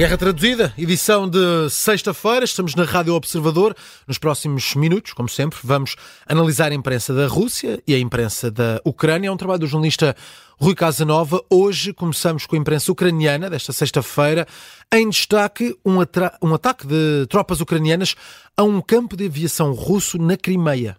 Guerra Traduzida, edição de sexta-feira. Estamos na Rádio Observador. Nos próximos minutos, como sempre, vamos analisar a imprensa da Rússia e a imprensa da Ucrânia. É um trabalho do jornalista Rui Casanova. Hoje começamos com a imprensa ucraniana, desta sexta-feira. Em destaque, um, um ataque de tropas ucranianas a um campo de aviação russo na Crimeia.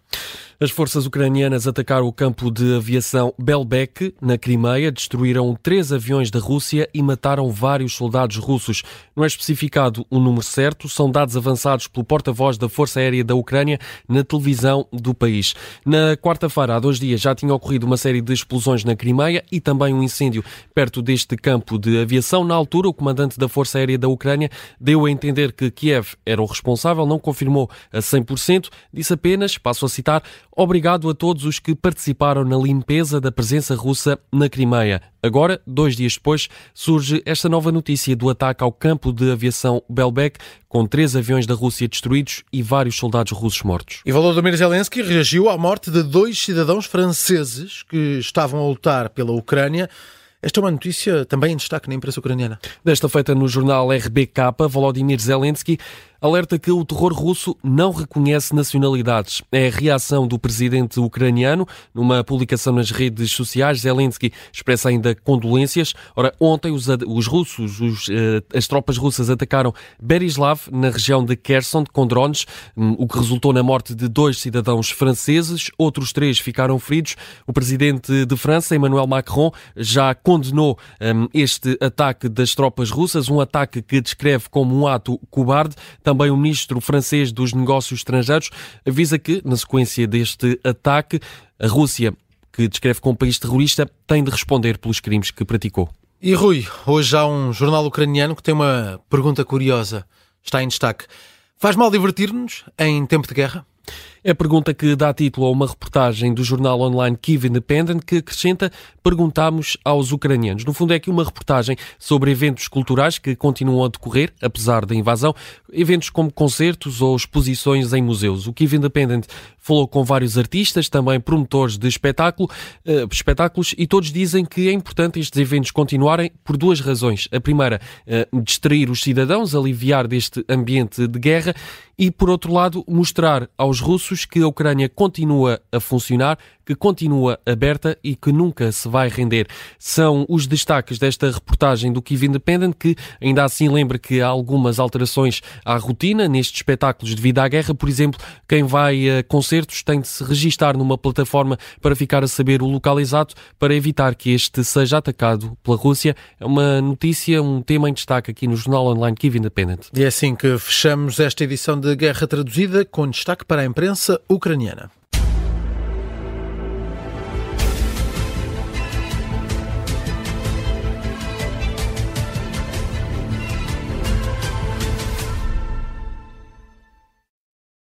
As forças ucranianas atacaram o campo de aviação Belbek, na Crimeia, destruíram três aviões da Rússia e mataram vários soldados russos. Não é especificado o número certo, são dados avançados pelo porta-voz da Força Aérea da Ucrânia na televisão do país. Na quarta-feira, há dois dias, já tinha ocorrido uma série de explosões na Crimeia e também um incêndio perto deste campo de aviação. Na altura, o comandante da Força Aérea da Ucrânia deu a entender que Kiev era o responsável, não confirmou a 100%, disse apenas, passo a citar, Obrigado a todos os que participaram na limpeza da presença russa na Crimeia. Agora, dois dias depois, surge esta nova notícia do ataque ao campo de aviação Belbek, com três aviões da Rússia destruídos e vários soldados russos mortos. E Volodymyr Zelensky reagiu à morte de dois cidadãos franceses que estavam a lutar pela Ucrânia. Esta é uma notícia também em destaque na imprensa ucraniana. Desta feita no jornal RBK, Volodymyr Zelensky alerta que o terror russo não reconhece nacionalidades. É a reação do presidente ucraniano numa publicação nas redes sociais. Zelensky expressa ainda condolências. Ora, ontem os, os russos, os, uh, as tropas russas atacaram Berislav, na região de Kherson, com drones, um, o que resultou na morte de dois cidadãos franceses. Outros três ficaram feridos. O presidente de França, Emmanuel Macron, já condenou um, este ataque das tropas russas, um ataque que descreve como um ato cobarde. Também o ministro francês dos Negócios Estrangeiros avisa que, na sequência deste ataque, a Rússia, que descreve como país terrorista, tem de responder pelos crimes que praticou. E Rui, hoje há um jornal ucraniano que tem uma pergunta curiosa. Está em destaque. Faz mal divertir-nos em tempo de guerra? É a pergunta que dá título a uma reportagem do jornal online Kiev Independent que acrescenta perguntamos aos ucranianos. No fundo é aqui uma reportagem sobre eventos culturais que continuam a decorrer, apesar da invasão, eventos como concertos ou exposições em museus. O Kiev Independent falou com vários artistas, também promotores de espetáculo, uh, espetáculos, e todos dizem que é importante estes eventos continuarem por duas razões. A primeira, uh, distrair os cidadãos, aliviar deste ambiente de guerra, e por outro lado, mostrar aos russos que a Ucrânia continua a funcionar, que continua aberta e que nunca se vai render. São os destaques desta reportagem do Kiev Independent, que ainda assim lembra que há algumas alterações à rotina nestes espetáculos devido à guerra. Por exemplo, quem vai a concertos tem de se registar numa plataforma para ficar a saber o local exato para evitar que este seja atacado pela Rússia. É uma notícia, um tema em destaque aqui no jornal online Kiev Independent. E é assim que fechamos esta edição de Guerra Traduzida com destaque para a imprensa ucraniana.